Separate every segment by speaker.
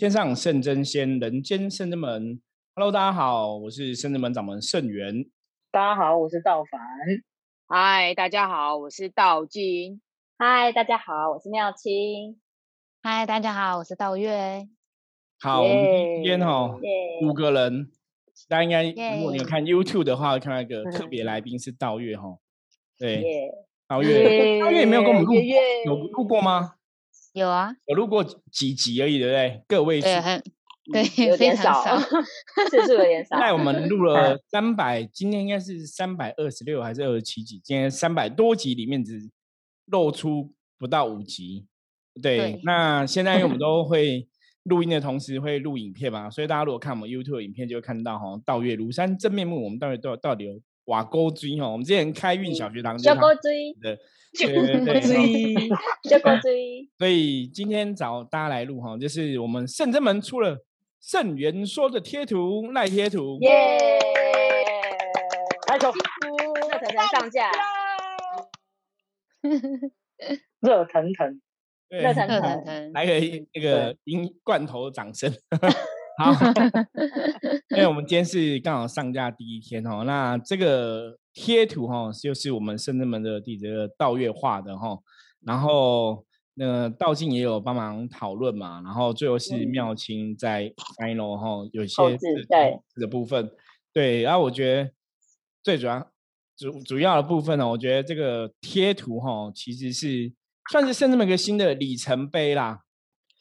Speaker 1: 天上圣真仙，人间圣真门。Hello，大家好，我是圣真门掌门圣元。
Speaker 2: 大家好，我是道凡。
Speaker 3: 嗨，大家好，我是道金。
Speaker 4: 嗨，大家好，我是妙清。
Speaker 5: 嗨，大家好，我是道月。
Speaker 1: 好，我们今天哈五个人，大家应该如果你有看 YouTube 的话，会看到一个 特别来宾是道月哈。对，道月，道月没有跟我们录，有录过吗？
Speaker 5: 有啊，
Speaker 1: 有录过几集而已，对不对？个位数，
Speaker 5: 对，
Speaker 4: 有点少，次数有点少。
Speaker 1: 在我们录 了三百，今天应该是三百二十六还是二十七集？今天三百多集里面只露出不到五集。对，那现在因为我们都会录音的同时会录影片嘛，所以大家如果看我们 YouTube 影片，就会看到哈道月庐山真面目。我们到底到到底有瓦沟追哈？我们之前开运小学堂
Speaker 4: 小沟追
Speaker 1: 的。
Speaker 4: 就追，就追。
Speaker 1: 所以今天找大家来录哈，就是我们圣真门出了圣元说的贴图赖贴图，
Speaker 4: 耶！
Speaker 2: 来走，
Speaker 4: 热腾腾上架，
Speaker 2: 热腾腾，
Speaker 4: 热腾腾，
Speaker 1: 来个那个银罐头掌声。好，因为我们今天是刚好上架第一天哦，那这个贴图哈，就是我们圣真门的弟子道月画的哈，然后那道静也有帮忙讨论嘛，然后最后是妙清在 final 哈，有些
Speaker 4: 对。
Speaker 1: 这个部分，对，然后我觉得最主要主主要的部分呢，我觉得这个贴图哈，其实是算是圣真门一个新的里程碑啦。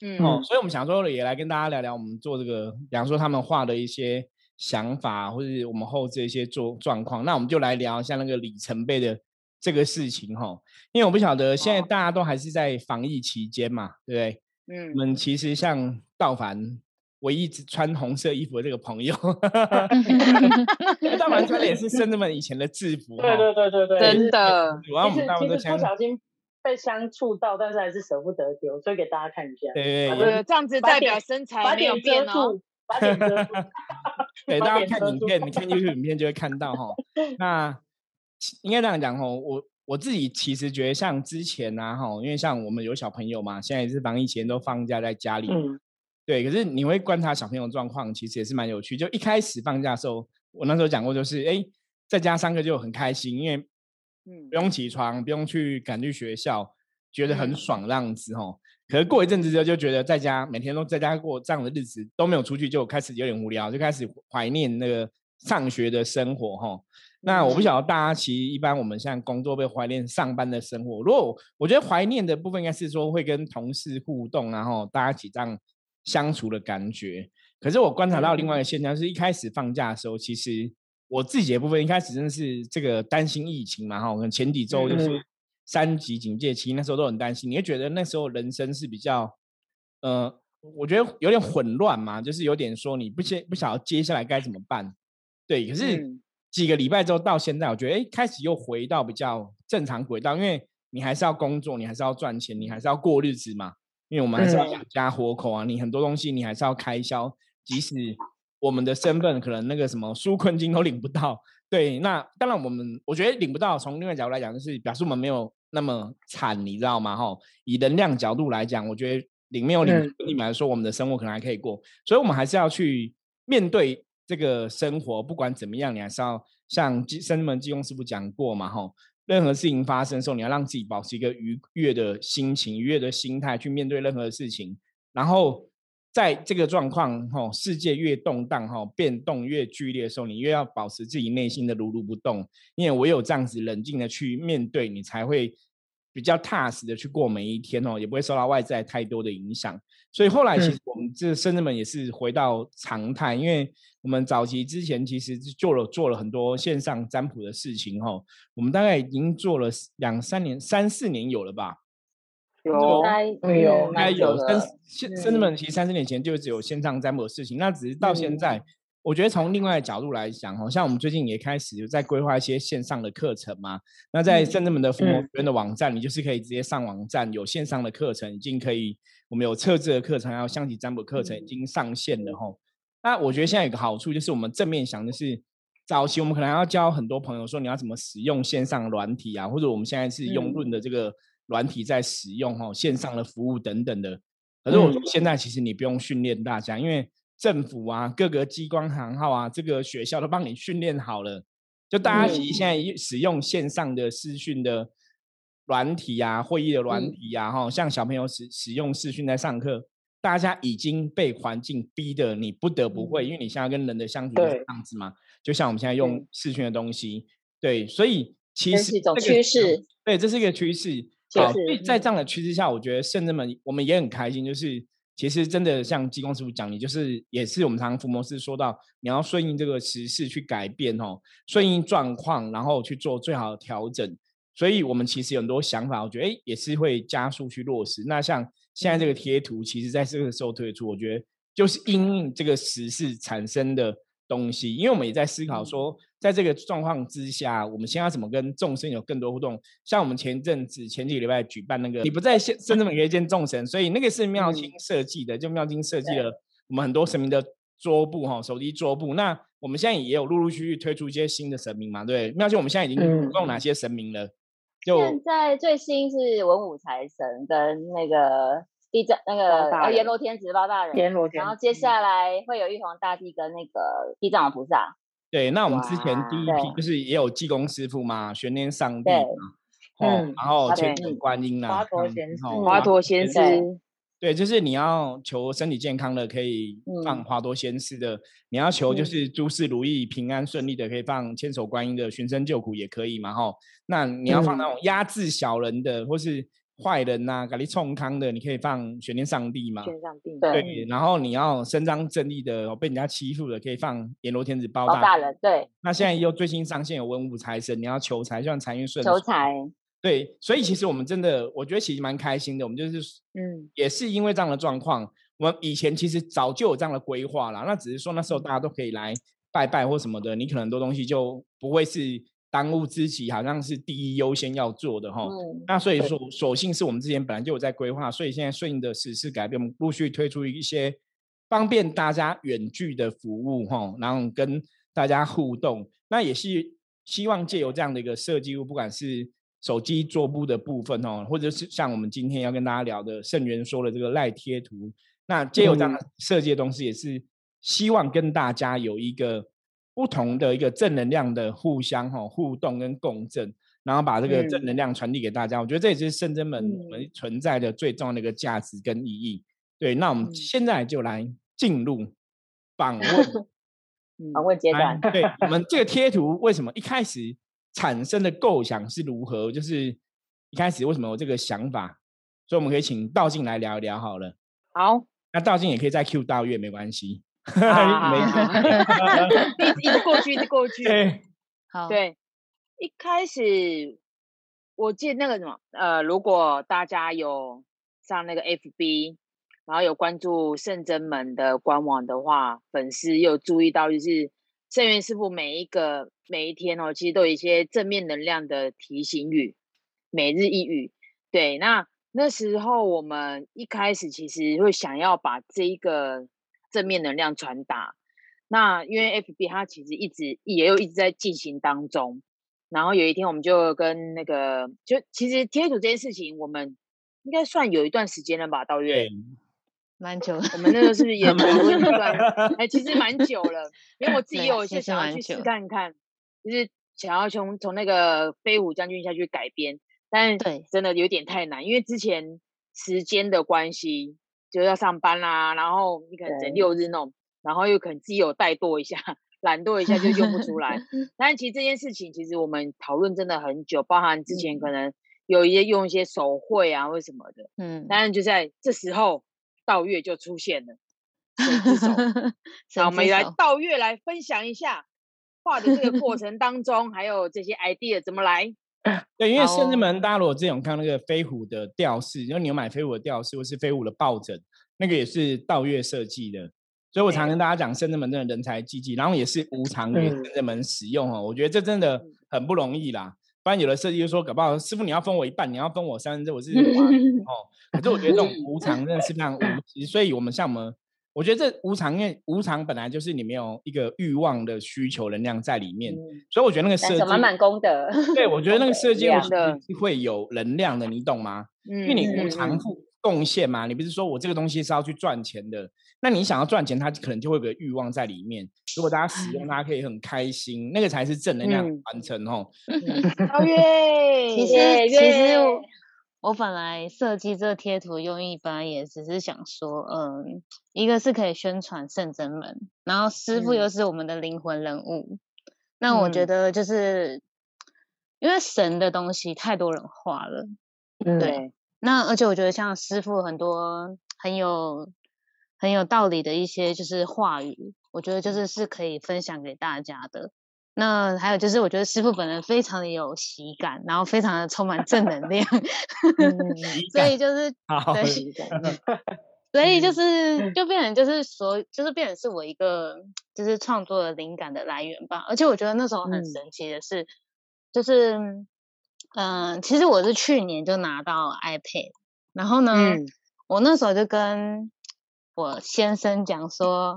Speaker 1: 嗯，哦，所以我们想说也来跟大家聊聊我们做这个，比方说他们画的一些想法，或者我们后置一些做状况。那我们就来聊一下那个里程碑的这个事情哈。因为我不晓得现在大家都还是在防疫期间嘛，对不对？嗯，我们其实像道凡唯一只穿红色衣服的这个朋友，道凡穿的也是圣人们以前的制服，
Speaker 2: 对对对对对，
Speaker 3: 真的。
Speaker 1: 主要我们大部分都
Speaker 2: 不小心。被相触到，但是还是舍不得丢，所以给大家看一下。
Speaker 1: 对
Speaker 3: 对，这样子代表身材没有变
Speaker 2: 哦。把脸遮住。
Speaker 1: 对，大家看影片，你看 YouTube 影片就会看到哈。那应该这样讲哈，我我自己其实觉得像之前啊哈，因为像我们有小朋友嘛，现在也是防疫前都放假在家里。嗯。对，可是你会观察小朋友状况，其实也是蛮有趣。就一开始放假的时候，我那时候讲过，就是哎，在家上课就很开心，因为。不用起床，不用去赶去学校，觉得很爽这样子吼。可是过一阵子之后，就觉得在家每天都在家过这样的日子，都没有出去，就开始有点无聊，就开始怀念那个上学的生活哈。那我不晓得大家其实一般我们现在工作会怀念上班的生活。如果我觉得怀念的部分应该是说会跟同事互动，然后大家一起这样相处的感觉。可是我观察到另外一个现象，是一开始放假的时候，其实。我自己的部分一开始真的是这个担心疫情嘛哈，可能前几周就是三级警戒期，那时候都很担心。你会觉得那时候人生是比较，呃，我觉得有点混乱嘛，就是有点说你不接不晓得接下来该怎么办。对，可是几个礼拜之后到现在，我觉得哎，开始又回到比较正常轨道，因为你还是要工作，你还是要赚钱，你还是要过日子嘛，因为我们还是要养家活口啊，你很多东西你还是要开销，即使。我们的身份可能那个什么纾困金都领不到，对，那当然我们我觉得领不到，从另外角度来讲，就是表示我们没有那么惨，你知道吗？哈，以能量角度来讲，我觉得领没有领，你们来说，我们的生活可能还可以过，所以我们还是要去面对这个生活，不管怎么样，你还是要像生门济公师傅讲过嘛，哈，任何事情发生的时候，你要让自己保持一个愉悦的心情、愉悦的心态去面对任何事情，然后。在这个状况哈，世界越动荡哈，变动越剧烈的时候，你越要保持自己内心的如如不动，因为唯有这样子冷静的去面对，你才会比较踏实的去过每一天哦，也不会受到外在太多的影响。所以后来其实我们这深圳们也是回到常态，因为我们早期之前其实做了做了很多线上占卜的事情哈，我们大概已经做了两三年、三四年有了吧。
Speaker 2: 有，有，
Speaker 1: 应该有。但现甚至们其实三十年前就只有线上占卜的事情，那只是到现在，我觉得从另外的角度来讲，好像我们最近也开始在规划一些线上的课程嘛。那在甚至们的父母学院的网站，你就是可以直接上网站，有线上的课程，已经可以，我们有测字的课程，还有象棋占卜课程已经上线了吼。那我觉得现在有个好处就是，我们正面想的是，早期我们可能要教很多朋友说你要怎么使用线上软体啊，或者我们现在是用论的这个。软体在使用哈，线上的服务等等的，可是我说现在其实你不用训练大家，因为政府啊、各个机关行号啊、这个学校都帮你训练好了，就大家其实现在使用线上的视讯的软体啊、会议的软体啊，哈，像小朋友使使用视讯在上课，大家已经被环境逼的你不得不会，因为你现在跟人的相处是这样子嘛，就像我们现在用视讯的东西，对，所以其实
Speaker 4: 是一种趋势，
Speaker 1: 对，这是一个趋势。好，所以在这样的趋势下，我觉得圣人们我们也很开心。就是其实真的像济公师傅讲，你就是也是我们常常福摩斯说到，你要顺应这个时事去改变哦，顺应状况，然后去做最好的调整。所以我们其实有很多想法，我觉得哎也是会加速去落实。那像现在这个贴图，其实在这个时候推出，我觉得就是因应这个时事产生的东西，因为我们也在思考说。在这个状况之下，我们先要怎么跟众生有更多互动？像我们前阵子前几个礼拜举办那个，你不在现深圳可以见众神，所以那个是 妙清设计的，就妙清设计了我们很多神明的桌布哈，手机桌布。那我们现在也有陆陆续续推出一些新的神明嘛，对？妙清我们现在已经共哪些神明了？
Speaker 4: 就现在最新是文武财神跟那个地藏那个阎罗天子包大人，
Speaker 2: 阎罗天，
Speaker 4: 然后接下来会有玉皇大帝跟那个地藏王菩萨。
Speaker 1: 对，那我们之前第一批就是也有济公师傅嘛，玄天上帝嘛，哦，然后千手观音啦，
Speaker 2: 华佗仙师，
Speaker 3: 华佗仙师，
Speaker 1: 对，就是你要求身体健康的，可以放华佗仙师的；你要求就是诸事如意、平安顺利的，可以放千手观音的，寻声救苦也可以嘛，哈。那你要放那种压制小人的，或是。坏人呐，给你冲康的，你可以放玄天上帝嘛？
Speaker 4: 玄上帝
Speaker 1: 对。然后你要伸张正义的，被人家欺负的，可以放阎罗天子包
Speaker 4: 大人。对。
Speaker 1: 那现在又最新上线有文武财神，你要求财，像财运顺。
Speaker 4: 求财。
Speaker 1: 对，所以其实我们真的，我觉得其实蛮开心的。我们就是，嗯，也是因为这样的状况，我们以前其实早就有这样的规划了。那只是说那时候大家都可以来拜拜或什么的，你可能很多东西就不会是。当务之急好像是第一优先要做的哈，那所以说，所幸是我们之前本来就有在规划，所以现在顺应的时事改变，我们陆续推出一些方便大家远距的服务哈，然后跟大家互动。那也是希望借由这样的一个设计，不管是手机桌布的部分哦，或者是像我们今天要跟大家聊的盛元说的这个赖贴图，那借由这样设计的东西，也是希望跟大家有一个。不同的一个正能量的互相哈互动跟共振，然后把这个正能量传递给大家，我觉得这也是圣真门我们存在的最重要的一个价值跟意义。对，那我们现在就来进入访问
Speaker 4: 访问阶段。
Speaker 1: 对，我们这个 贴图为什么一开始产生的构想是如何？就是一开始为什么有这个想法？所以我们可以请道静来聊一聊好了。
Speaker 3: 好，
Speaker 1: 那道静也可以再 Q 到月没关系。
Speaker 3: 没一直 过去，一直过去。
Speaker 1: 对，
Speaker 5: 好，
Speaker 3: 对。一开始我记得那个什么，呃，如果大家有上那个 FB，然后有关注圣真门的官网的话，粉丝有注意到，就是圣元师傅每一个每一天哦，其实都有一些正面能量的提醒语，每日一语。对，那那时候我们一开始其实会想要把这一个。正面能量传达，那因为 FB 它其实一直也有一直在进行当中，然后有一天我们就跟那个就其实贴图这件事情，我们应该算有一段时间了吧，到月
Speaker 5: 蛮久，
Speaker 3: 我们那个是不是也讨论一段？哎，其实蛮久了，因为我自己有一些想要去试看看，就是想要从从那个飞虎将军下去改编，但对真的有点太难，因为之前时间的关系。就要上班啦，然后你可能整六日弄，然后又可能自己有怠惰一下，懒惰一下就用不出来。但是其实这件事情，其实我们讨论真的很久，包含之前可能有一些用一些手绘啊或什么的，嗯，但是就在这时候，道月就出现了，神手，那我们来道月来分享一下画的这个过程当中，还有这些 idea 怎么来。
Speaker 1: 对，因为圣人门，大家如果之前有看那个飞虎的吊饰，因为你有买飞虎的吊饰，或是飞虎的抱枕，那个也是道月设计的。所以我常跟大家讲，圣人门真的人才济济，然后也是无偿给圣人门使用哦。我觉得这真的很不容易啦。不然有的设计就说，搞不好师傅你要分我一半，你要分我三分之我是 哦。可是我觉得这种无偿真的是非常无稽。所以我们像我们。我觉得这无常，因为无常本来就是你没有一个欲望的需求能量在里面，所以我觉得那个设计
Speaker 4: 满满功德。
Speaker 1: 对，我觉得那个设计是会有能量的，你懂吗？因为你无常付贡献嘛？你不是说我这个东西是要去赚钱的？那你想要赚钱，它可能就会有个欲望在里面。如果大家使用，大家可以很开心，那个才是正能量完成哦。
Speaker 3: 超越，
Speaker 5: 其实其实我本来设计这个贴图用意，本来也只是想说，嗯，一个是可以宣传圣真门，然后师傅又是我们的灵魂人物。那我觉得就是，因为神的东西太多人画了，对。那而且我觉得像师傅很多很有很有道理的一些就是话语，我觉得就是是可以分享给大家的。那还有就是我觉得师傅本人非常的有喜感，然后非常的充满正能量，所以就是对。所以就是就变成就是所就是变成是我一个就是创作的灵感的来源吧，而且我觉得那时候很神奇的是，就是嗯，其实我是去年就拿到 iPad，然后呢，我那时候就跟我先生讲说，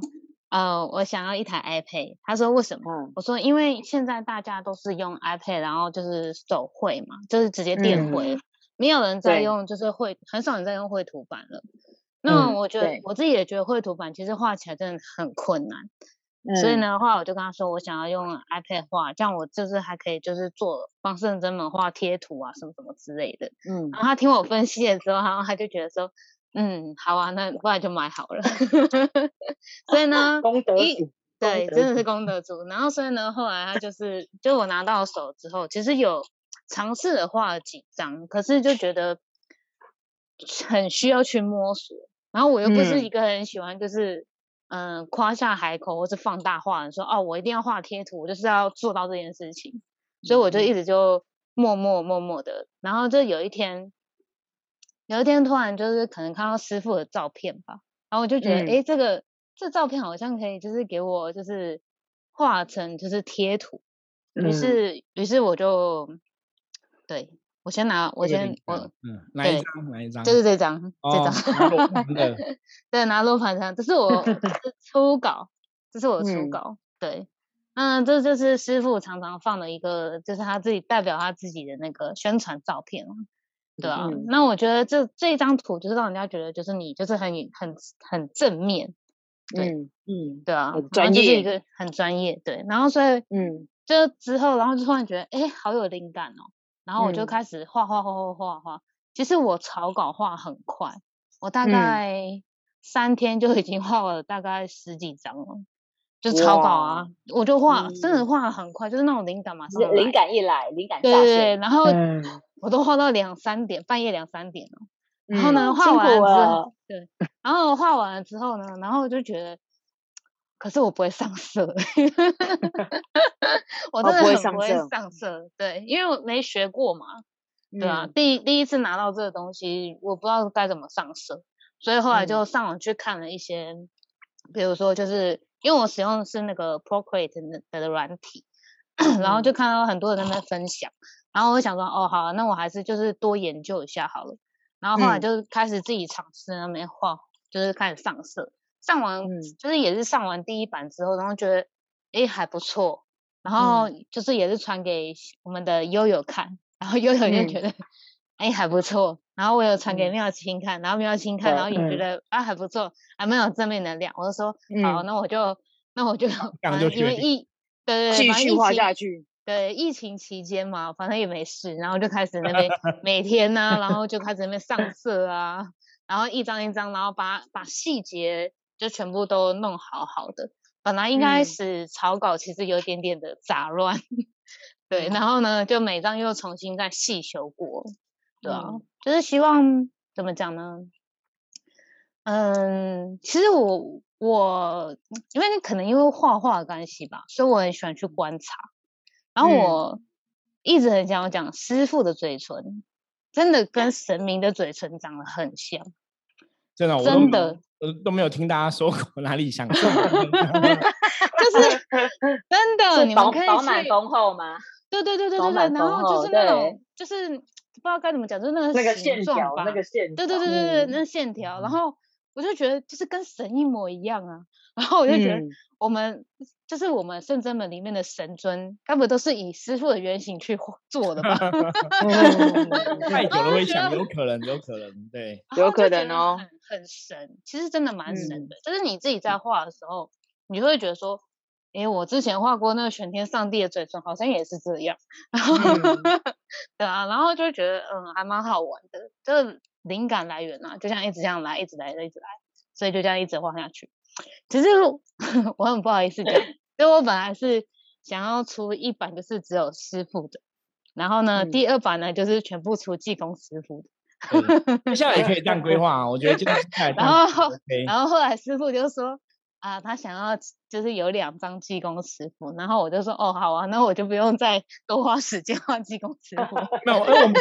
Speaker 5: 呃，我想要一台 iPad，他说为什么？我说因为现在大家都是用 iPad，然后就是手绘嘛，就是直接电绘，没有人在用就是绘，很少人在用绘图板了。那我觉得我自己也觉得绘图板其实画起来真的很困难，所以呢，后来我就跟他说，我想要用 iPad 画，这样我就是还可以就是做帮圣真门画贴图啊，什么什么之类的。嗯，然后他听我分析了之后，然后他就觉得说，嗯，好啊，那后来就买好了。所以呢，
Speaker 2: 功德
Speaker 5: 对，真的是功德主。然后所以呢，后来他就是，就我拿到手之后，其实有尝试的画了几张，可是就觉得很需要去摸索。然后我又不是一个很喜欢，就是嗯夸下海口或是放大画，说哦我一定要画贴图，我就是要做到这件事情，所以我就一直就默默默默的。然后就有一天，有一天突然就是可能看到师傅的照片吧，然后我就觉得哎这个这照片好像可以就是给我就是画成就是贴图，于是于是我就对。我先拿，我先我
Speaker 1: 嗯，哪一张？哪一张？
Speaker 5: 就是这张，这张。对，拿罗盘上，这是我 初稿，这是我初稿。对，嗯，这就是师傅常常放的一个，就是他自己代表他自己的那个宣传照片对啊，那我觉得这这一张图就是让人家觉得就是你就是很很很正面。
Speaker 3: 嗯嗯，
Speaker 5: 对啊，
Speaker 3: 专业
Speaker 5: 一个很专业。对，然后所以嗯，就之后然后就突然觉得哎，好有灵感哦。然后我就开始画画画画画画。其实我草稿画很快，我大概三天就已经画了大概十几张了，就草稿啊，我就画，真的画很快，就是那种灵感嘛，
Speaker 4: 灵感一来，灵感
Speaker 5: 对对对，然后我都画到两三点，半夜两三点了。然后呢，画完之后，对，然后画完了之后呢，然后我就觉得。可是我不会上色，我真的很不会上色。对，因为我没学过嘛，对啊，第第一次拿到这个东西，我不知道该怎么上色，所以后来就上网去看了一些，比如说就是因为我使用的是那个 Procreate 的软体，然后就看到很多人在那分享，然后我想说，哦，好，那我还是就是多研究一下好了，然后后来就开始自己尝试那边画，就是开始上色。上完就是也是上完第一版之后，然后觉得哎还不错，然后就是也是传给我们的悠悠看，然后悠悠就觉得哎还不错，然后我有传给妙清看，然后妙清看，然后也觉得啊还不错，还蛮有正面能量，我就说好，那我就那我就 反正因为疫对对
Speaker 3: 继续画下去，
Speaker 5: 对疫情期间嘛，反正也没事，然后就开始那边 每天呢，然后就开始那边上色啊，然后一张一张，然后把把细节。就全部都弄好好的，本来一开始草稿，其实有点点的杂乱，对，然后呢，就每张又重新再细修过，对啊，就是希望怎么讲呢？嗯，其实我我因为可能因为画画的关系吧，所以我很喜欢去观察，然后我一直很想要讲师傅的嘴唇，真的跟神明的嘴唇长得很像，
Speaker 1: 真的，
Speaker 5: 真的。
Speaker 1: 都没有听大家说过哪里像，就是
Speaker 5: 真的，你们可以
Speaker 4: 饱满丰厚吗？
Speaker 5: 对对对对对对，然后就是那种，就是不知道该怎么讲，就是那个
Speaker 2: 那个线条，那个线，
Speaker 5: 对对对对对，那线条。然后我就觉得就是跟神一模一样啊。然后我就觉得我们就是我们圣真门里面的神尊，根本都是以师傅的原型去做的吧？
Speaker 1: 太久了会想，有可能，有可能，对，
Speaker 3: 有可能哦，
Speaker 5: 很神，其实真的蛮神的。就是你自己在画的时候，你会觉得说。哎，我之前画过那个玄天上帝的嘴唇，好像也是这样。然后，对啊，然后就觉得嗯，还蛮好玩的。这个灵感来源啊，就像一直这样来，一直来，一直来，所以就这样一直画下去。其实 我很不好意思讲，因为我本来是想要出一版，就是只有师傅的。然后呢，第二版呢，就是全部出技工师傅的。
Speaker 1: 接下来也可以这样规划啊，我觉得就是。
Speaker 5: 然后，然后后来师傅就说。啊，他想要就是有两张济公师傅，然后我就说哦，好啊，那我就不用再多花时间换济公师傅。
Speaker 1: 没有，因为我们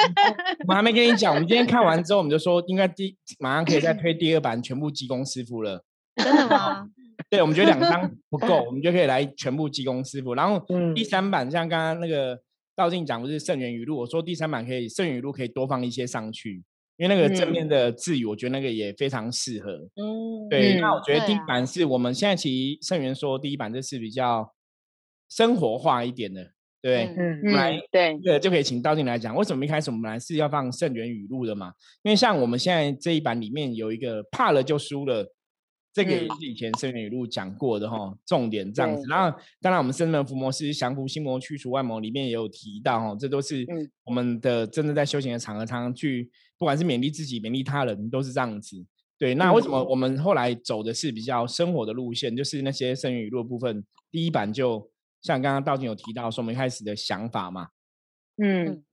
Speaker 1: 我还没跟你讲，我们今天看完之后，我们就说应该第马上可以再推第二版全部济公师傅了。
Speaker 5: 真的吗？
Speaker 1: 对，我们觉得两张 不够，我们就可以来全部济公师傅。然后第三版像刚刚那个道静讲不是圣元语录，我说第三版可以圣元语录可以多放一些上去。因为那个正面的字语，我觉得那个也非常适合。嗯，对。那我觉得第一版是我们现在其实圣元说第一版这是比较生活化一点的，对。嗯嗯。来，
Speaker 3: 对，
Speaker 1: 对，就可以请道静来讲，为什么一开始我们来是要放圣元语录的嘛？因为像我们现在这一版里面有一个怕了就输了。这个也是以前圣元语录讲过的哈，重点这样子。然后，当然我们圣门伏魔师降服心魔、去除外魔里面也有提到哈，这都是我们的真正在修行的场合，常常去不管是勉励自己、勉励他人，都是这样子。对，那为什么我们后来走的是比较生活的路线？就是那些圣元语录部分，第一版就像刚刚道静有提到说，我们一开始的想法嘛。嗯，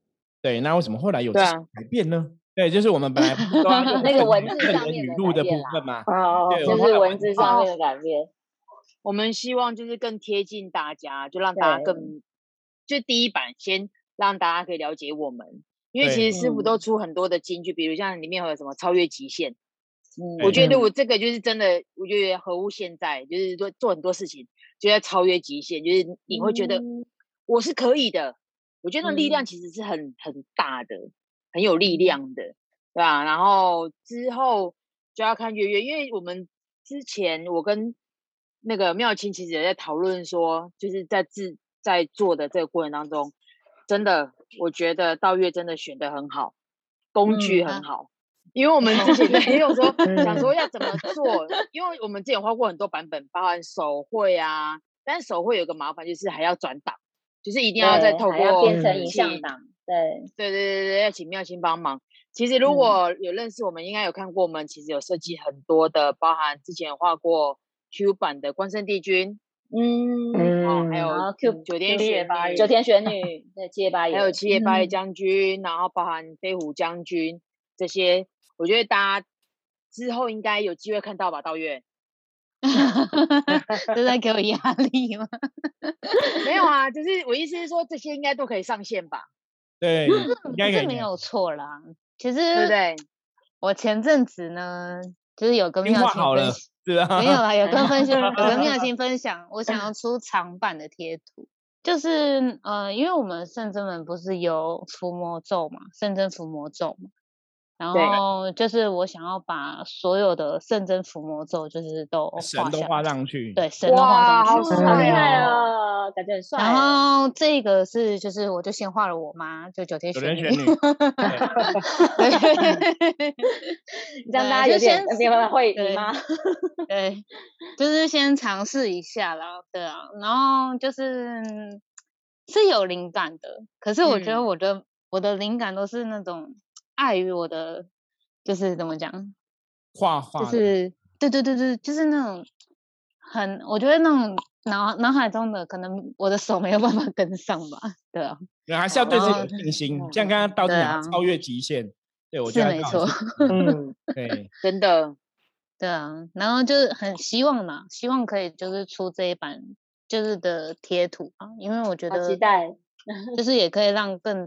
Speaker 1: 对。那为什么后来有改变呢？对，就是我们本来
Speaker 4: 那个文字上面
Speaker 1: 语录的部分嘛，
Speaker 4: 哦，就是文字上面的改变。
Speaker 3: 我们希望就是更贴近大家，就让大家更，就第一版先让大家可以了解我们，因为其实师傅都出很多的金句，比如像里面有什么超越极限，嗯，我觉得我这个就是真的，我觉得合乎现在，就是说做很多事情就在超越极限，就是你会觉得我是可以的，我觉得那力量其实是很很大的。很有力量的，对吧？然后之后就要看月月，因为我们之前我跟那个妙清其实也在讨论说，就是在自在做的这个过程当中，真的我觉得道月真的选的很好，工具很好，因为我们之前也有说 想说要怎么做，因为我们之前画过很多版本，包含手绘啊，但是手绘有个麻烦就是还要转档，就是一定要再透过
Speaker 4: 变成影像档。对
Speaker 3: 对对对对，要请妙清帮忙。其实如果有认识我们，应该有看过我们，其实有设计很多的，包含之前画过 Q 版的关圣帝君，嗯，哦，还有 Q 九天玄女，
Speaker 4: 九天玄女，对，七叶八叶，
Speaker 3: 还有七夜八叶将军，然后包含飞虎将军这些，我觉得大家之后应该有机会看到吧，道月。
Speaker 5: 都在给我压力吗？
Speaker 3: 没有啊，就是我意思是说，这些应该都可以上线吧。
Speaker 1: 对，
Speaker 5: 这没有错啦。其实，对不对？我前阵子呢，就是有跟妙清分享，没有啦，有跟分享，有跟妙 心分享，我想要出长版的贴图，就是呃，因为我们圣真门不是有伏魔咒嘛，圣真伏魔咒嘛。然后就是我想要把所有的圣真伏魔咒，就是都
Speaker 1: 神都画上去，
Speaker 5: 对，神都画上
Speaker 4: 去，好厉害啊，感觉很帅。
Speaker 5: 然后这个是，就是我就先画了我妈，就九天玄女，
Speaker 1: 对，
Speaker 4: 让大家有点会你妈，
Speaker 5: 对，就是先尝试一下啦，对啊，然后就是是有灵感的，可是我觉得我的我的灵感都是那种。碍于我的，就是怎么讲，
Speaker 1: 画画，
Speaker 5: 就是对对对对，就是那种很，我觉得那种脑脑海中的，可能我的手没有办法跟上吧，对啊，
Speaker 1: 对，还是要对自己有信心，像刚刚到底超越极限，对我觉得
Speaker 5: 没错，
Speaker 1: 嗯，对，
Speaker 3: 真的，
Speaker 5: 对啊，然后就是很希望嘛，希望可以就是出这一版就是的贴图啊，因为我觉得
Speaker 4: 期待，
Speaker 5: 就是也可以让更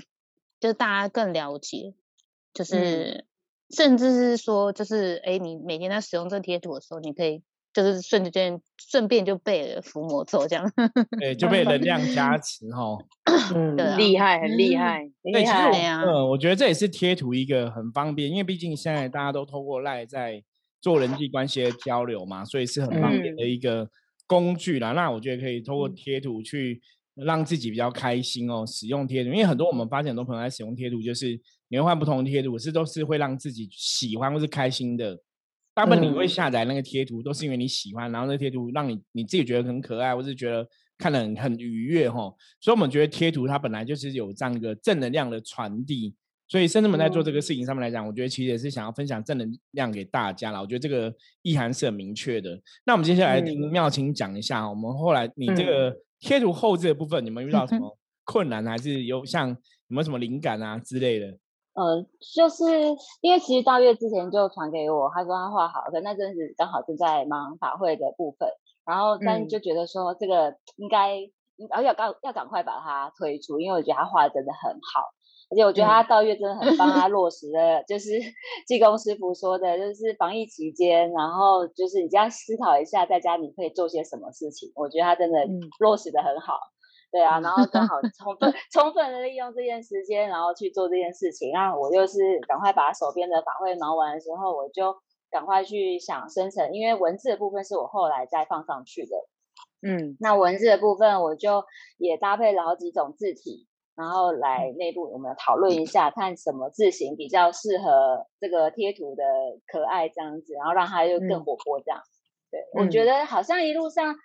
Speaker 5: 就是大家更了解。就是，甚至是说，就是哎，你每天在使用这贴图的时候，你可以就是瞬间顺便就背了伏魔咒这样，
Speaker 1: 对，就被能量加持哈，
Speaker 3: 嗯，厉害，很厉害，
Speaker 1: 厉害。呀。嗯，我觉得这也是贴图一个很方便，因为毕竟现在大家都透过赖在做人际关系的交流嘛，所以是很方便的一个工具啦。那我觉得可以通过贴图去让自己比较开心哦。使用贴图，因为很多我们发现很多朋友在使用贴图，就是你会换不同的贴图，是都是会让自己喜欢或是开心的。大部分你会下载那个贴图，都是因为你喜欢，然后那贴图让你你自己觉得很可爱，或是觉得看得很很愉悦哈。所以我们觉得贴图它本来就是有这样一个正能量的传递。所以，甚至们在做这个事情上面来讲，我觉得其实也是想要分享正能量给大家啦。我觉得这个意涵是很明确的。那我们接下来听妙清讲一下，我们后来你这个贴图后置的部分，你们遇到什么困难，还是有像有没有什么灵感啊之类的？
Speaker 4: 呃，就是因为其实大月之前就传给我，他说他画好的，那阵子刚好正在忙法会的部分，然后但就觉得说这个应该，而且要赶要赶快把它推出，因为我觉得他画的真的很好。而且我觉得他道月真的很帮他落实了，就是 济公师傅说的，就是防疫期间，然后就是你这样思考一下，在家你可以做些什么事情。我觉得他真的落实的很好，对啊，然后刚好 充分充分的利用这件时间，然后去做这件事情。然后我就是赶快把手边的法会忙完的时候，我就赶快去想生成，因为文字的部分是我后来再放上去的。嗯，那文字的部分我就也搭配了好几种字体。然后来内部我们讨论一下，看什么字型比较适合这个贴图的可爱这样子，然后让它就更活泼这样。对，我觉得好像一路上，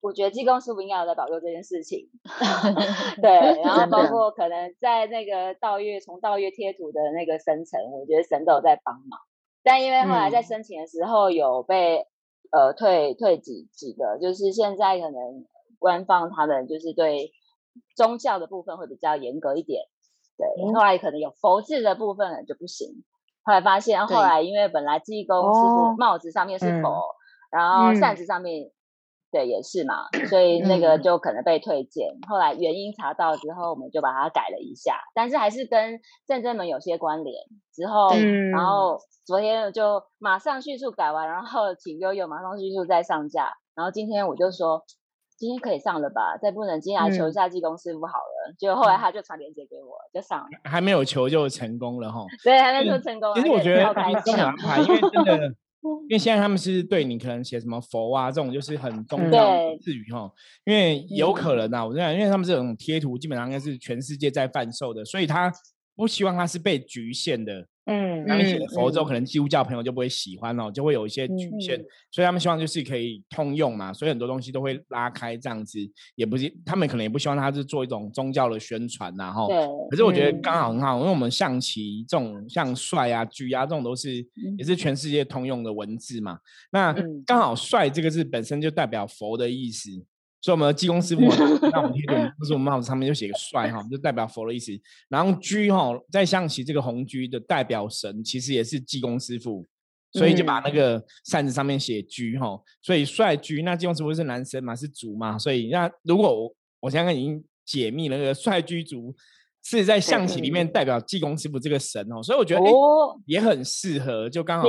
Speaker 4: 我觉得技工师傅应该有在保佑这件事情。对，然后包括可能在那个道月从道月贴图的那个生成，我觉得神都有在帮忙。但因为后来在申请的时候有被呃退退几几个，就是现在可能官方他们就是对。宗教的部分会比较严格一点，对，后来可能有佛字的部分就不行。后来发现，后来因为本来济公师傅帽子上面是佛，然后扇子上面对也是嘛，所以那个就可能被推荐。后来原因查到之后，我们就把它改了一下，但是还是跟正正门有些关联。之后，然后昨天就马上迅速改完，然后请悠悠马上迅速再上架。然后今天我就说。今天可以上了吧？再不能，今天来求一下技工师傅好了。结果后来他就传链接给我，就上了。
Speaker 1: 还没有求就成功了哈。
Speaker 4: 对，还没求成功。
Speaker 1: 其实我觉得都很安排，因为真的，因为现在他们是对你可能写什么佛啊这种，就是很重要的字语哈。因为有可能啊，我这样，因为他们这种贴图基本上应该是全世界在贩售的，所以他不希望它是被局限的。嗯，那你写的佛咒可能基督教朋友就不会喜欢哦，就会有一些局限，所以他们希望就是可以通用嘛，所以很多东西都会拉开这样子，也不是他们可能也不希望他是做一种宗教的宣传呐，哈。对。可是我觉得刚好很好，因为我们象棋这种像帅啊、举啊这种都是也是全世界通用的文字嘛，那刚好帅这个字本身就代表佛的意思。所以我们的技工师傅，那我们贴图不是我们帽子上面就写个帅哈，就代表佛的意思。然后居哈在象棋这个红居的代表神，其实也是技工师傅，所以就把那个扇子上面写居哈。所以帅居，那济公师傅是男生嘛，是主嘛。所以那如果我我现在已经解密了，那个帅居族是在象棋里面代表济公师傅这个神哦。所以我觉得也很适合，就刚好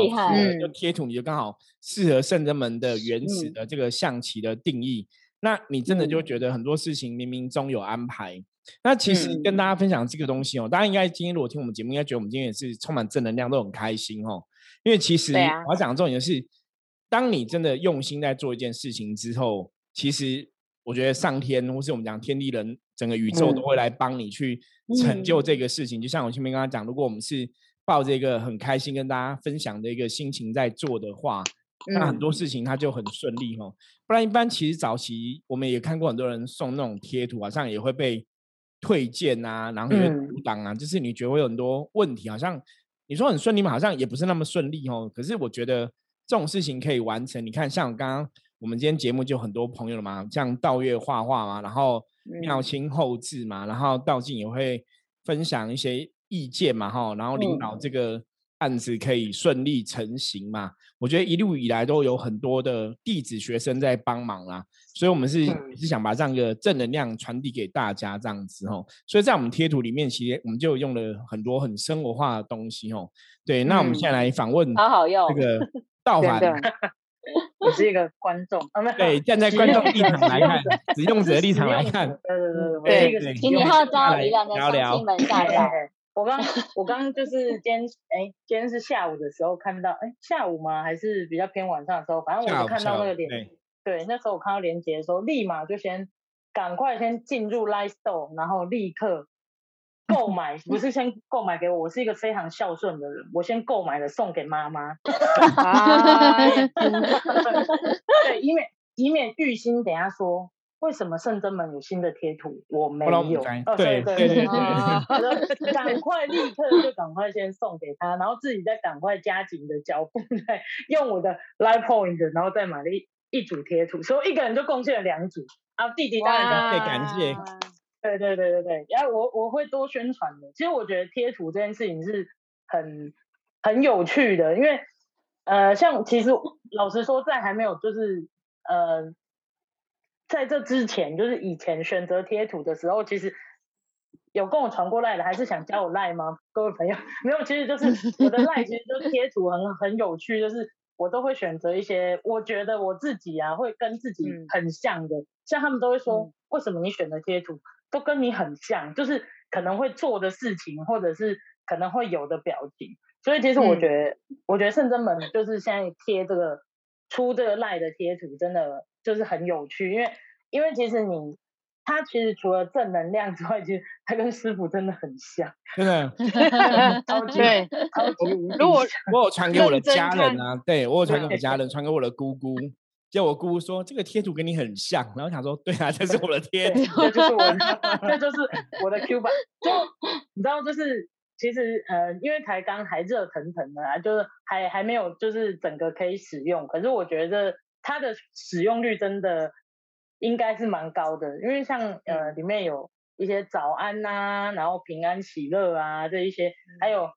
Speaker 1: 就贴图，你就刚好适合圣真门的原始的这个象棋的定义。那你真的就觉得很多事情冥冥中有安排。那其实跟大家分享这个东西哦，大家应该今天如果听我们节目，应该觉得我们今天也是充满正能量，都很开心哦。因为其实我要讲的重点是，当你真的用心在做一件事情之后，其实我觉得上天或是我们讲天地人整个宇宙都会来帮你去成就这个事情。就像我前面刚刚讲，如果我们是抱着一个很开心跟大家分享的一个心情在做的话。那很多事情它就很顺利哦，不然一般其实早期我们也看过很多人送那种贴图，好像也会被退件啊，然后也阻挡啊，就是你觉得会有很多问题，好像你说很顺利嘛，好像也不是那么顺利哦。可是我觉得这种事情可以完成，你看像刚刚我们今天节目就很多朋友了嘛，像道月画画嘛，然后妙清后置嘛，然后道静也会分享一些意见嘛哈，然后领导这个。案子可以顺利成型嘛？我觉得一路以来都有很多的弟子学生在帮忙啦，所以我们是是想把这样一个正能量传递给大家这样子哦。所以在我们贴图里面，其实我们就用了很多很生活化的东西哦。对，那我们现在来访问，
Speaker 4: 好好用
Speaker 1: 这个道凡，
Speaker 2: 我是一个观众，
Speaker 1: 对，站在观众立场来看，使用者的立场来看，
Speaker 2: 对对对，对，
Speaker 4: 请你号召一两个乡亲们下载。
Speaker 2: 我刚 我刚就是今天哎，今天是下午的时候看到，哎，下午吗？还是比较偏晚上的时候？反正我就看到那个连，对，那时候我看到连接的时候，立马就先赶快先进入 Live Store，然后立刻购 买，不是先购买给我，我是一个非常孝顺的人，我先购买了送给妈妈，对，以免以免玉心等下说。为什么圣真门有新的贴图？我没有。
Speaker 1: 对对对对，
Speaker 2: 赶快立刻就赶快先送给他，然后自己再赶快加紧的脚步，再用我的 Live Point，然后再买了一一组贴图，所以一个人就贡献了两组。啊，弟弟当然
Speaker 1: 对，感谢。
Speaker 2: 对对对对对，然后我我会多宣传的。其实我觉得贴图这件事情是很很有趣的，因为呃，像其实老实说，在还没有就是呃。在这之前，就是以前选择贴图的时候，其实有跟我传过赖的，还是想加我赖吗？各位朋友，没有，其实就是我的赖，其实就贴图很 很有趣，就是我都会选择一些我觉得我自己啊会跟自己很像的，像他们都会说，为什么你选择贴图都跟你很像，就是可能会做的事情，或者是可能会有的表情，所以其实我觉得，我觉得圣真门就是现在贴这个出这个赖的贴图，真的。就是很有趣，因为因为其实你他其实除了正能量之外，其实他跟师傅真的很像，
Speaker 1: 真的
Speaker 2: 超级超级。
Speaker 3: 如果
Speaker 1: 我有传给我的家人啊，对我有传给我的家人，传给我的姑姑，就我姑姑说这个贴图跟你很像，然后想说对啊，这是我的贴图，
Speaker 2: 这就是我的，这就是我的 Q 版。就你知道，就是其实呃，因为台钢还热腾腾的啊，就是还还没有就是整个可以使用，可是我觉得。它的使用率真的应该是蛮高的，因为像呃里面有一些早安呐，然后平安喜乐啊这一些，还有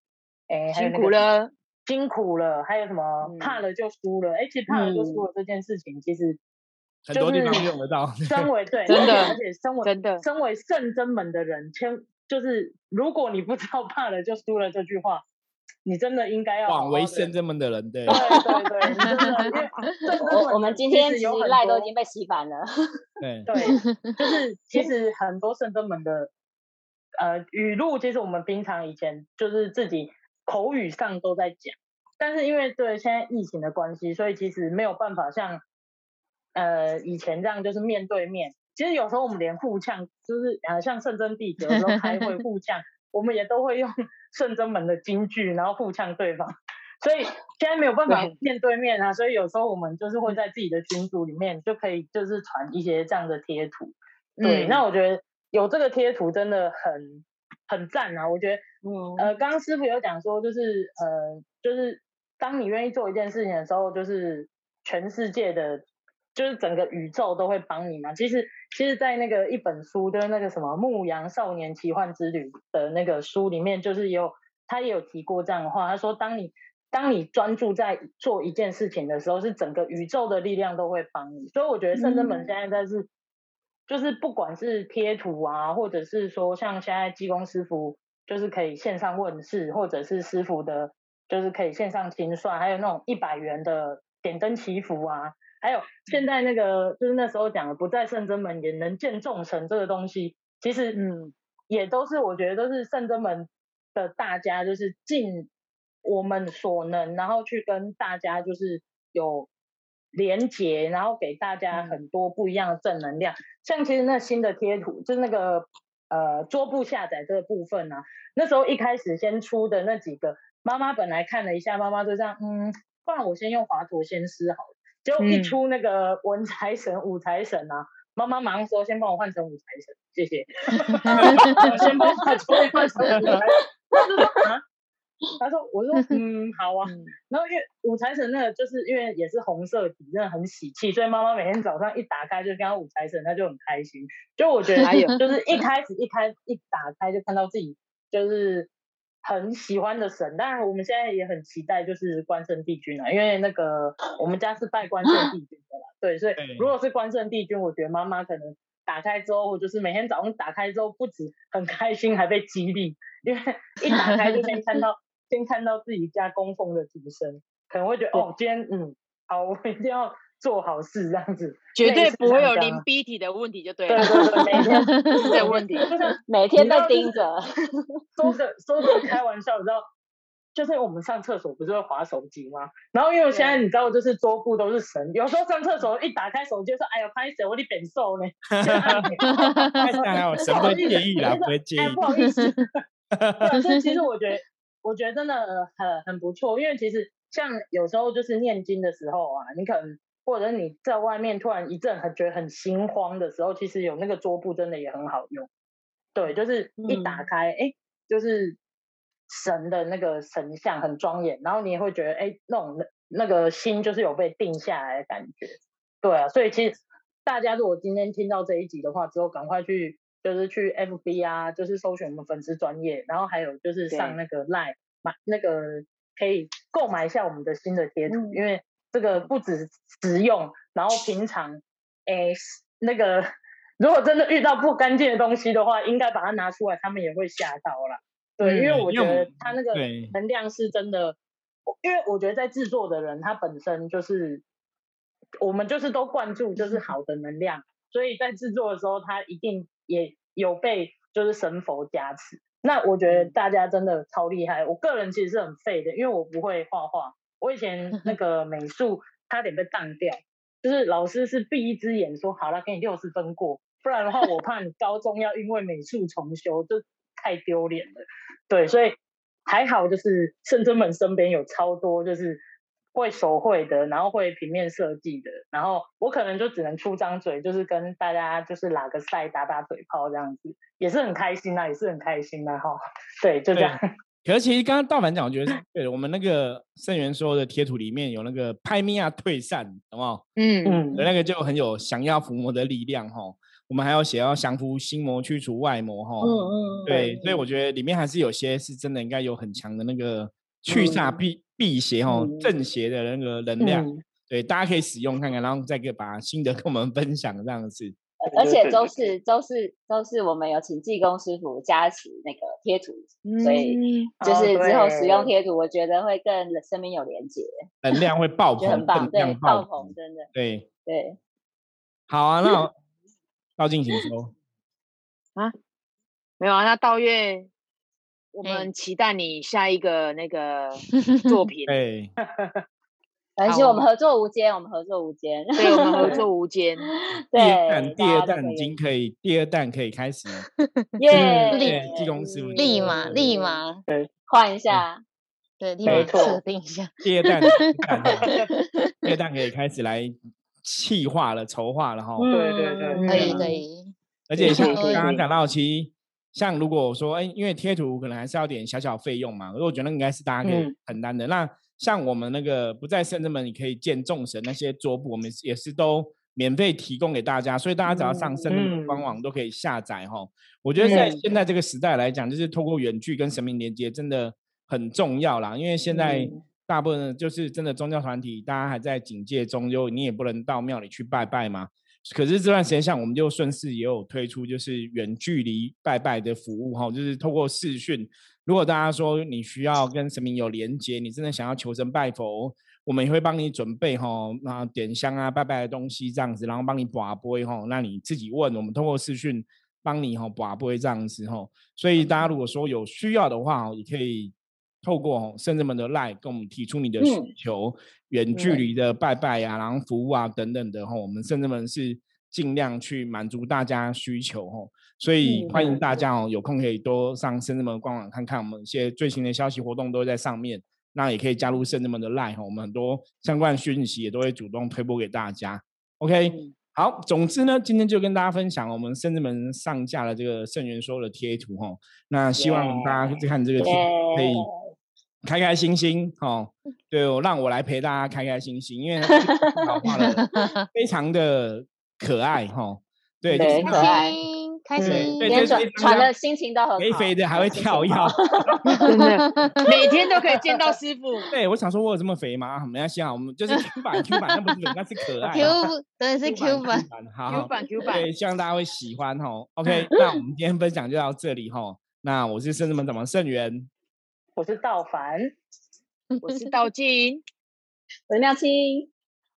Speaker 2: 哎
Speaker 3: 辛苦了。
Speaker 2: 辛苦了，还有什么怕了就输了，哎其实怕了就输了这件事情其实
Speaker 1: 很多地方用得到。
Speaker 2: 身为对
Speaker 3: 真的，
Speaker 2: 而且身为真的。身为圣真门的人，千就是如果你不知道怕了就输了这句话。你真的应该要
Speaker 1: 广为圣真门的人，对
Speaker 2: 对对对，真的，
Speaker 4: 我我们今天其实赖都已经被洗反了。
Speaker 1: 对
Speaker 2: 对，就是其实很多圣真门的呃语录，其实我们平常以前就是自己口语上都在讲，但是因为对现在疫情的关系，所以其实没有办法像呃以前这样就是面对面。其实有时候我们连互呛，就是呃像圣真弟子有时候开会互呛。我们也都会用 圣真门的金句，然后互呛对方，所以现在没有办法面对面啊，所以有时候我们就是会在自己的群组里面就可以就是传一些这样的贴图。对，那我觉得有这个贴图真的很很赞啊！我觉得，嗯，呃，刚刚师傅有讲说，就是呃，就是当你愿意做一件事情的时候，就是全世界的。就是整个宇宙都会帮你嘛。其实，其实，在那个一本书，就是那个什么《牧羊少年奇幻之旅》的那个书里面，就是有他也有提过这样的话。他说，当你当你专注在做一件事情的时候，是整个宇宙的力量都会帮你。所以，我觉得圣真门现在在是，就是不管是贴图啊，或者是说像现在技工师傅，就是可以线上问世，或者是师傅的，就是可以线上清算，还有那种一百元的点灯祈福啊。还有现在那个，就是那时候讲的不在圣真门也能见众神这个东西，其实嗯，也都是我觉得都是圣真门的大家，就是尽我们所能，然后去跟大家就是有连结，然后给大家很多不一样的正能量。像其实那新的贴图，就是那个呃桌布下载这个部分呢，那时候一开始先出的那几个，妈妈本来看了一下，妈妈就这样，嗯，不然我先用华佗先师好了。就一出那个文财神、武财神啊，妈妈马上说：“先帮我换成武财神，谢谢。”先帮我换成武 财神。他说：“啊？”他说：“我说 嗯，好啊。”然后因为武财神那个就是因为也是红色底，真的很喜气，所以妈妈每天早上一打开就看到武财神，他就很开心。就我觉得还有就是一开始一开一打开就看到自己就是。很喜欢的神，当然我们现在也很期待，就是关圣帝君啊，因为那个我们家是拜关圣帝君的啦，对，所以如果是关圣帝君，我觉得妈妈可能打开之后，就是每天早上打开之后，不止很开心，还被激励，因为一打开就先看到，先看到自己家供奉的主神，可能会觉得哦，今天嗯，好，我一定要做好事这样子，
Speaker 3: 绝对不会有零 B 体的问题，就对了。
Speaker 2: 对对对，每天
Speaker 3: 的问题，
Speaker 2: 就是
Speaker 4: 每天都盯着。
Speaker 2: 说着说着开玩笑，你知道，就是我们上厕所不是会划手机吗？然后因为现在你知道，就是桌布都是神，有时候上厕所一打开手机，说：“哎呀，拍谁？我的本瘦呢？”
Speaker 1: 还有 什么介意啦？不会介意，
Speaker 2: 不好意思。所以其实我觉得，我觉得真的很很不错，因为其实像有时候就是念经的时候啊，你可能。或者你在外面突然一阵很觉得很心慌的时候，其实有那个桌布真的也很好用。对，就是一打开，哎，就是神的那个神像很庄严，然后你也会觉得，哎，那种那个心就是有被定下来的感觉。对啊，所以其实大家如果今天听到这一集的话之后，赶快去就是去 FB 啊，就是搜寻我们粉丝专业，然后还有就是上那个 Line 买那个可以购买一下我们的新的贴图，因为。这个不止实用，然后平常，诶，那个如果真的遇到不干净的东西的话，应该把它拿出来，他们也会吓到啦。对，因为我觉得它那个能量是真的，因为我觉得在制作的人他本身就是，我们就是都灌注就是好的能量，所以在制作的时候，他一定也有被就是神佛加持。那我觉得大家真的超厉害，我个人其实是很废的，因为我不会画画。我以前那个美术差点被当掉，就是老师是闭一只眼说好了，给你六十分过，不然的话我怕你高中要因为美术重修，就太丢脸了。对，所以还好，就是圣真们身边有超多就是会手绘的，然后会平面设计的，然后我可能就只能出张嘴，就是跟大家就是拉个赛，打打嘴炮这样子，也是很开心啊，也是很开心的哈。对，就这样。
Speaker 1: 可是其实刚刚道凡讲，我觉得对我们那个圣元说的贴图里面有那个拍米亚退散，懂吗？嗯嗯，那个就很有想要伏魔的力量哈。我们还要写要降服心魔，去除外魔哈。嗯嗯，对，所以我觉得里面还是有些是真的应该有很强的那个去煞辟辟邪哈正邪的那个能量。对，大家可以使用看看，然后再给把心得跟我们分享这样子。
Speaker 4: 而且周四周四周四我们有请技工师傅加持那个贴图，所以就是之后使用贴图，我觉得会更生命有连接，
Speaker 1: 能量会爆 棚，
Speaker 4: 很棒，对，爆棚，真的，
Speaker 1: 对
Speaker 4: 对。
Speaker 1: 好啊，那 道静请说。
Speaker 3: 啊，没有啊，那道月，我们期待你下一个那个作品。
Speaker 1: 对。
Speaker 4: 而且我们合作无间，我们合作无间，
Speaker 3: 对，我们合 作无间。
Speaker 1: 第二弹，第二弹已经可以，第二弹可以开始了。
Speaker 4: 耶！
Speaker 1: 立技公司
Speaker 5: 立马立马
Speaker 2: 对
Speaker 4: 换一下，
Speaker 5: 对，立马设定一下。
Speaker 1: 第二弹，第二弹 可以开始来气化了，筹划了哈。
Speaker 2: 对对对，
Speaker 5: 可以可以。
Speaker 1: 而且像刚刚讲到，其实像如果说，哎，因为贴图可能还是要点小小费用嘛，所以我觉得应该是大家可以承担的。那像我们那个不在圣人门，你可以见众神那些桌布，我们也是都免费提供给大家，所以大家只要上圣人门官网都可以下载哈。我觉得在现在这个时代来讲，就是透过远距跟神明连接真的很重要啦。因为现在大部分就是真的宗教团体，大家还在警戒中，就你也不能到庙里去拜拜嘛。可是这段时间，像我们就顺势也有推出就是远距离拜拜的服务哈，就是透过视讯。如果大家说你需要跟神明有连接，你真的想要求神拜佛，我们也会帮你准备哈，那点香啊、拜拜的东西这样子，然后帮你把杯哈，那你自己问，我们通过视讯帮你哈把杯这样子哈。所以大家如果说有需要的话，也可以透过圣人们的 line 跟我们提出你的需求，远距离的拜拜啊，然后服务啊等等的哈，我们圣人们是尽量去满足大家需求哦。所以欢迎大家哦，有空可以多上圣人们官网看看，我们一些最新的消息活动都在上面。那也可以加入圣人们的 line 哈，我们很多相关讯息也都会主动推播给大家。OK，好，总之呢，今天就跟大家分享我们圣人们上架了这个圣元说的贴图哈。那希望大家看这个贴可以开开心心哦。对，让我来陪大家开开心心，因为 老画了非常的可爱哈。对，
Speaker 4: 很可爱。
Speaker 5: 开心，
Speaker 4: 连传传的心情都很好。
Speaker 1: 肥肥的还会跳跃，
Speaker 3: 真的，每天都可以见到师傅。
Speaker 1: 对，我想说，我有这么肥吗？没关系啊，我们就是 Q 版，Q 版那不是那是可爱。
Speaker 5: Q 真的是 Q 版，
Speaker 1: 好
Speaker 3: ，Q 版 Q 版。
Speaker 1: 对，希望大家会喜欢哈。OK，那我们今天分享就到这里哈。那我是圣人们怎么圣元，
Speaker 2: 我是道凡，
Speaker 3: 我是道静，
Speaker 4: 文亮清。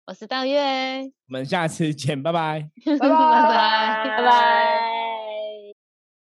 Speaker 5: 我是大月，
Speaker 1: 我们下次见，拜拜，
Speaker 3: 拜拜，
Speaker 4: 拜拜。